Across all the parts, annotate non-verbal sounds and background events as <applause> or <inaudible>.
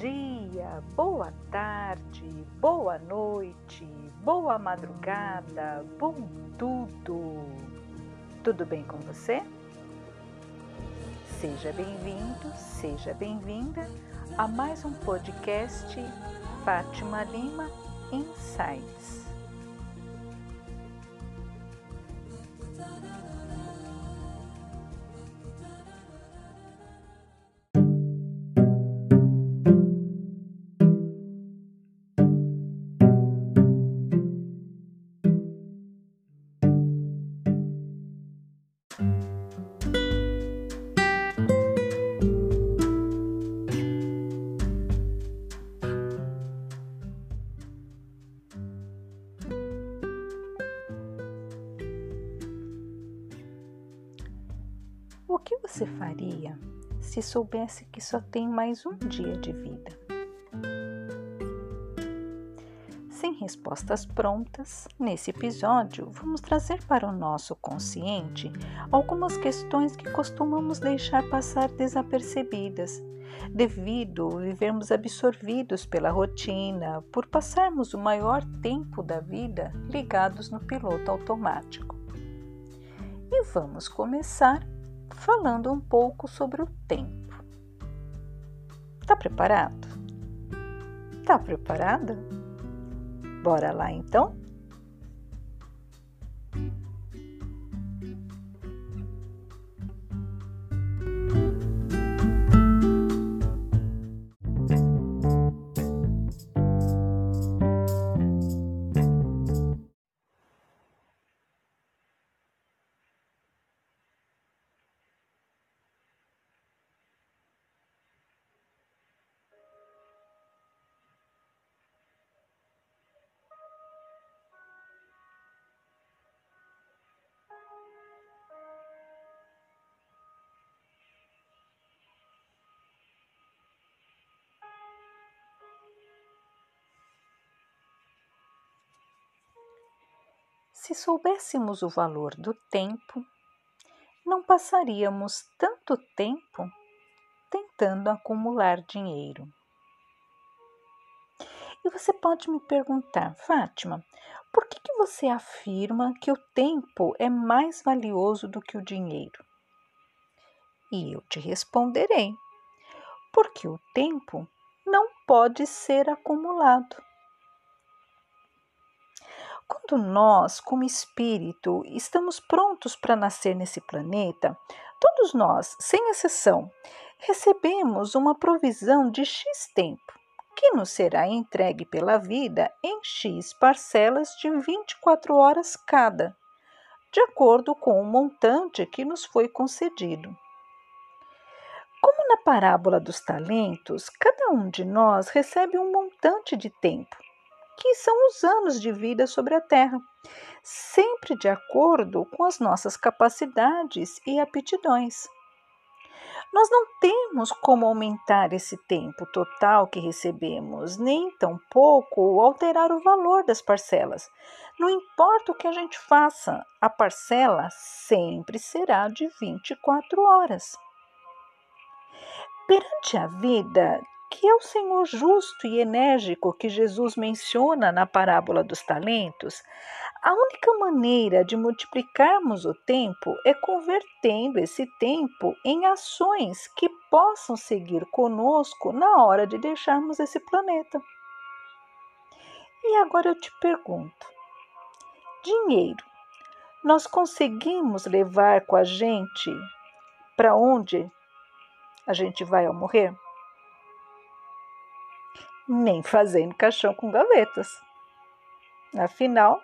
dia, boa tarde, boa noite, boa madrugada, bom tudo. Tudo bem com você? Seja bem-vindo, seja bem-vinda a mais um podcast Fátima Lima Insights. Faria se soubesse que só tem mais um dia de vida? Sem respostas prontas, nesse episódio vamos trazer para o nosso consciente algumas questões que costumamos deixar passar desapercebidas, devido vivermos absorvidos pela rotina, por passarmos o maior tempo da vida ligados no piloto automático. E vamos começar falando um pouco sobre o tempo. Tá preparado? Tá preparada? Bora lá então? Se soubéssemos o valor do tempo, não passaríamos tanto tempo tentando acumular dinheiro. E você pode me perguntar, Fátima, por que, que você afirma que o tempo é mais valioso do que o dinheiro? E eu te responderei, porque o tempo não pode ser acumulado. Quando nós, como espírito, estamos prontos para nascer nesse planeta, todos nós, sem exceção, recebemos uma provisão de X tempo, que nos será entregue pela vida em X parcelas de 24 horas cada, de acordo com o montante que nos foi concedido. Como na parábola dos talentos, cada um de nós recebe um montante de tempo que são os anos de vida sobre a Terra, sempre de acordo com as nossas capacidades e aptidões. Nós não temos como aumentar esse tempo total que recebemos, nem tampouco alterar o valor das parcelas. Não importa o que a gente faça, a parcela sempre será de 24 horas. Perante a vida, que é o Senhor justo e enérgico que Jesus menciona na parábola dos talentos, a única maneira de multiplicarmos o tempo é convertendo esse tempo em ações que possam seguir conosco na hora de deixarmos esse planeta. E agora eu te pergunto: dinheiro, nós conseguimos levar com a gente para onde a gente vai ao morrer? Nem fazendo caixão com gavetas. Afinal,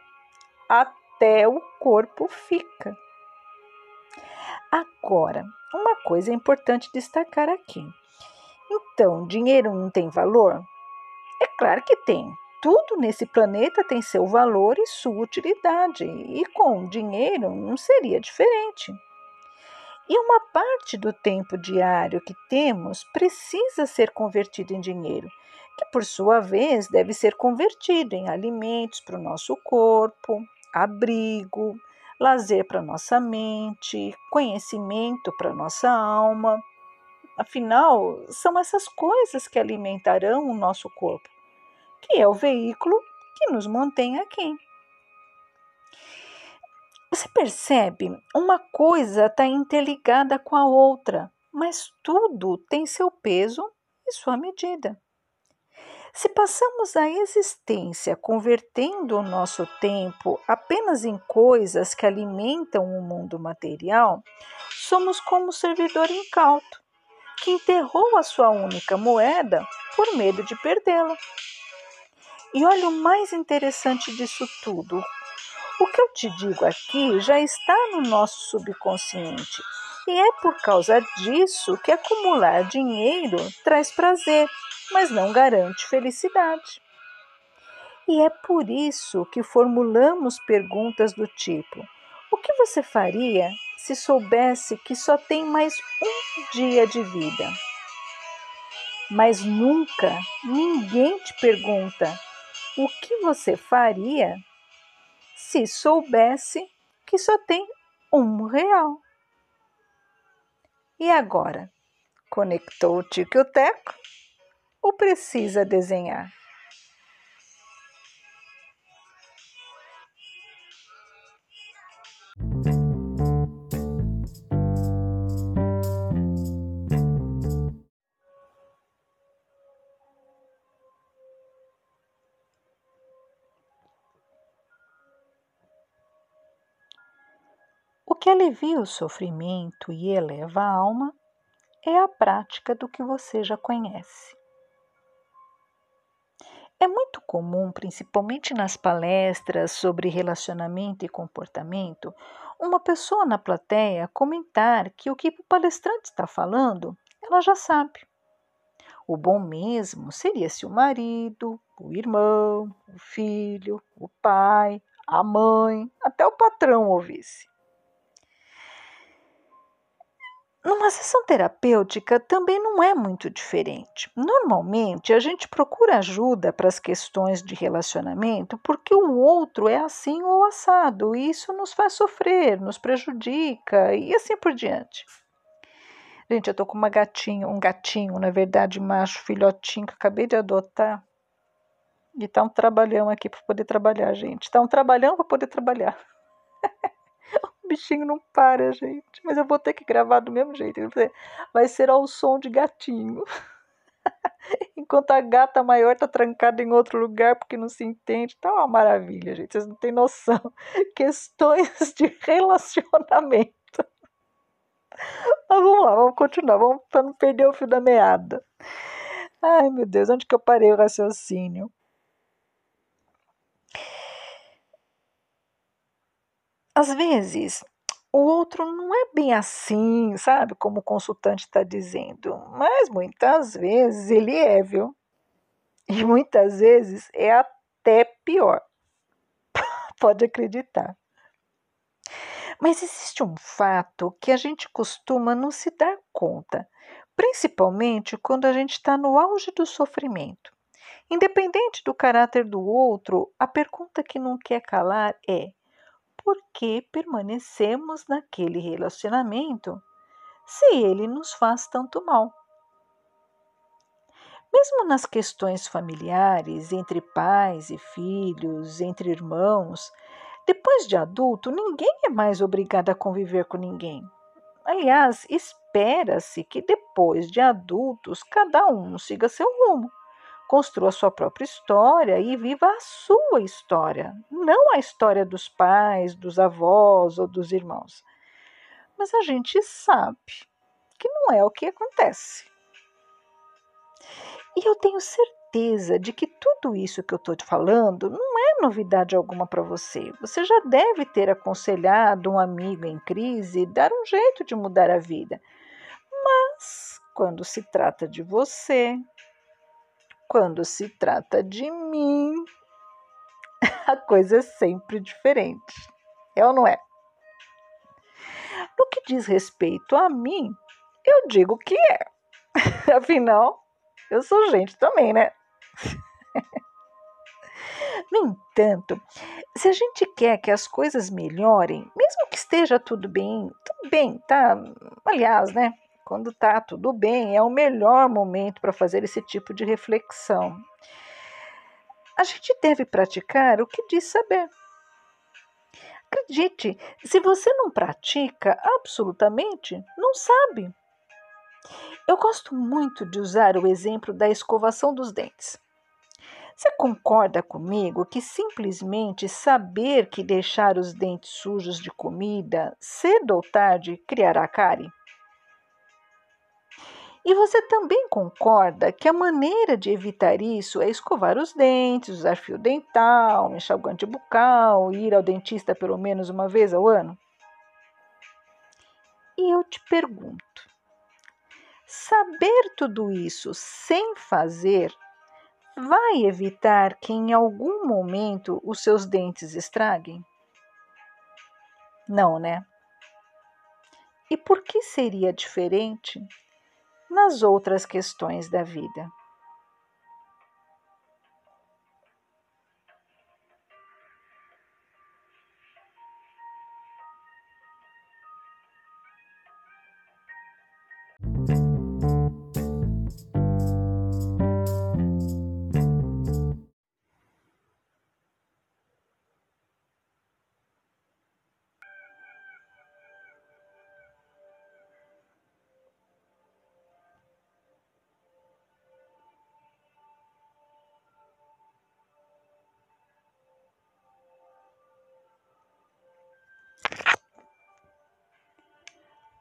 até o corpo fica. Agora, uma coisa é importante destacar aqui. Então, dinheiro não tem valor? É claro que tem. Tudo nesse planeta tem seu valor e sua utilidade, e com dinheiro não seria diferente. E uma parte do tempo diário que temos precisa ser convertido em dinheiro que por sua vez deve ser convertido em alimentos para o nosso corpo, abrigo, lazer para nossa mente, conhecimento para nossa alma. Afinal, são essas coisas que alimentarão o nosso corpo, que é o veículo que nos mantém aqui. Você percebe? Uma coisa está interligada com a outra, mas tudo tem seu peso e sua medida. Se passamos a existência convertendo o nosso tempo apenas em coisas que alimentam o mundo material, somos como o servidor incauto, que enterrou a sua única moeda por medo de perdê-la. E olha o mais interessante disso tudo. O que eu te digo aqui já está no nosso subconsciente. E é por causa disso que acumular dinheiro traz prazer mas não garante felicidade. E é por isso que formulamos perguntas do tipo: o que você faria se soubesse que só tem mais um dia de vida? Mas nunca ninguém te pergunta o que você faria se soubesse que só tem um real. E agora? Conectou o Tico e o Teco? ou precisa desenhar? O que alivia o sofrimento e eleva a alma é a prática do que você já conhece. É muito comum, principalmente nas palestras sobre relacionamento e comportamento, uma pessoa na plateia comentar que o que o palestrante está falando ela já sabe. O bom mesmo seria se o marido, o irmão, o filho, o pai, a mãe, até o patrão ouvisse. Numa sessão terapêutica também não é muito diferente. Normalmente a gente procura ajuda para as questões de relacionamento porque o outro é assim ou assado e isso nos faz sofrer, nos prejudica e assim por diante. Gente, eu tô com uma gatinha, um gatinho, na verdade, macho, filhotinho que acabei de adotar. E tá um trabalhão aqui para poder trabalhar, gente. Tá um trabalhão para poder trabalhar. <laughs> bichinho não para, gente. Mas eu vou ter que gravar do mesmo jeito. Vai ser ao som de gatinho. <laughs> Enquanto a gata maior tá trancada em outro lugar porque não se entende. Tá uma maravilha, gente. Vocês não têm noção. <laughs> Questões de relacionamento. <laughs> Mas vamos lá, vamos continuar. Vamos para não perder o fio da meada. Ai, meu Deus, onde que eu parei o raciocínio? Às vezes, o outro não é bem assim, sabe? Como o consultante está dizendo, mas muitas vezes ele é, viu? E muitas vezes é até pior. <laughs> Pode acreditar. Mas existe um fato que a gente costuma não se dar conta, principalmente quando a gente está no auge do sofrimento. Independente do caráter do outro, a pergunta que não quer calar é: por que permanecemos naquele relacionamento se ele nos faz tanto mal. Mesmo nas questões familiares, entre pais e filhos, entre irmãos, depois de adulto, ninguém é mais obrigado a conviver com ninguém. Aliás, espera-se que depois de adultos cada um siga seu rumo construa sua própria história e viva a sua história, não a história dos pais, dos avós ou dos irmãos. Mas a gente sabe que não é o que acontece. E eu tenho certeza de que tudo isso que eu estou te falando não é novidade alguma para você. Você já deve ter aconselhado um amigo em crise dar um jeito de mudar a vida. Mas quando se trata de você, quando se trata de mim, <laughs> a coisa é sempre diferente. É ou não é? No que diz respeito a mim, eu digo que é. <laughs> Afinal, eu sou gente também, né? <laughs> No entanto, se a gente quer que as coisas melhorem, mesmo que esteja tudo bem, tudo bem, tá? Aliás, né? Quando está tudo bem, é o melhor momento para fazer esse tipo de reflexão. A gente deve praticar o que diz saber. Acredite, se você não pratica absolutamente, não sabe. Eu gosto muito de usar o exemplo da escovação dos dentes. Você concorda comigo que simplesmente saber que deixar os dentes sujos de comida cedo ou tarde criará cárie? E você também concorda que a maneira de evitar isso é escovar os dentes, usar fio dental, enxaguante bucal, ir ao dentista pelo menos uma vez ao ano? E eu te pergunto: saber tudo isso sem fazer vai evitar que em algum momento os seus dentes estraguem? Não, né? E por que seria diferente nas outras questões da vida?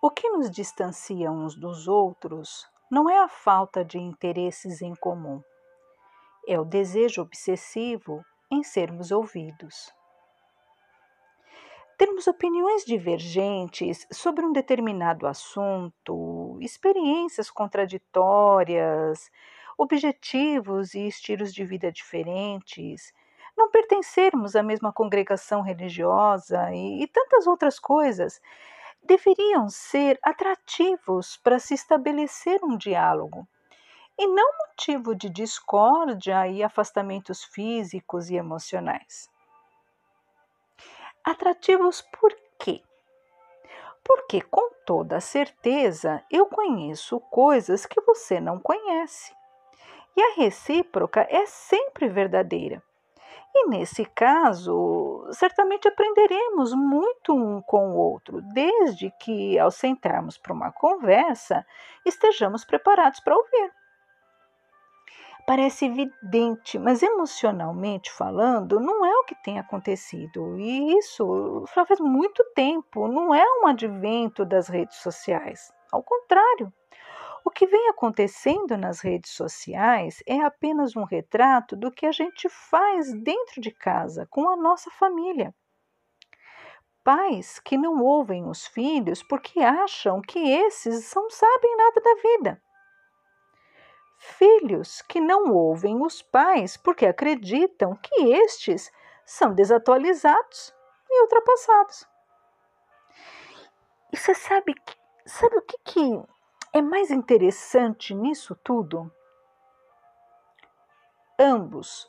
O que nos distancia uns dos outros não é a falta de interesses em comum, é o desejo obsessivo em sermos ouvidos. Termos opiniões divergentes sobre um determinado assunto, experiências contraditórias, objetivos e estilos de vida diferentes, não pertencermos à mesma congregação religiosa e, e tantas outras coisas deveriam ser atrativos para se estabelecer um diálogo e não motivo de discórdia e afastamentos físicos e emocionais. Atrativos por quê? Porque com toda certeza eu conheço coisas que você não conhece. E a recíproca é sempre verdadeira. E nesse caso, certamente aprenderemos muito um com o outro, desde que, ao sentarmos para uma conversa, estejamos preparados para ouvir. Parece evidente, mas emocionalmente falando, não é o que tem acontecido. E isso já faz muito tempo, não é um advento das redes sociais. Ao contrário, o que vem acontecendo nas redes sociais é apenas um retrato do que a gente faz dentro de casa, com a nossa família. Pais que não ouvem os filhos porque acham que esses não sabem nada da vida. Filhos que não ouvem os pais porque acreditam que estes são desatualizados e ultrapassados. E você sabe, sabe o que, que é mais interessante nisso tudo? Ambos,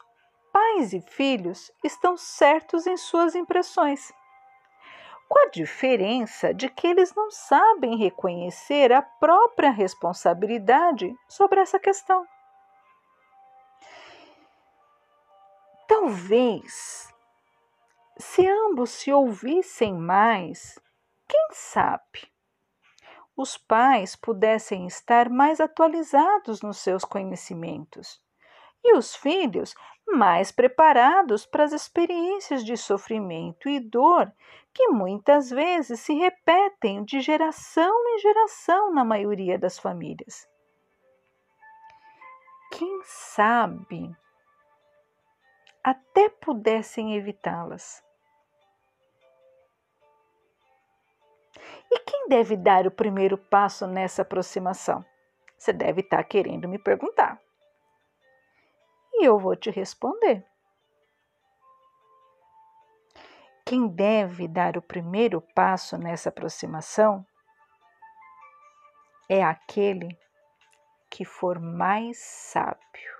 pais e filhos, estão certos em suas impressões. Com a diferença de que eles não sabem reconhecer a própria responsabilidade sobre essa questão. Talvez, se ambos se ouvissem mais, quem sabe os pais pudessem estar mais atualizados nos seus conhecimentos e os filhos mais preparados para as experiências de sofrimento e dor que muitas vezes se repetem de geração em geração na maioria das famílias. Quem sabe até pudessem evitá-las. E quem deve dar o primeiro passo nessa aproximação? Você deve estar querendo me perguntar. E eu vou te responder. Quem deve dar o primeiro passo nessa aproximação é aquele que for mais sábio.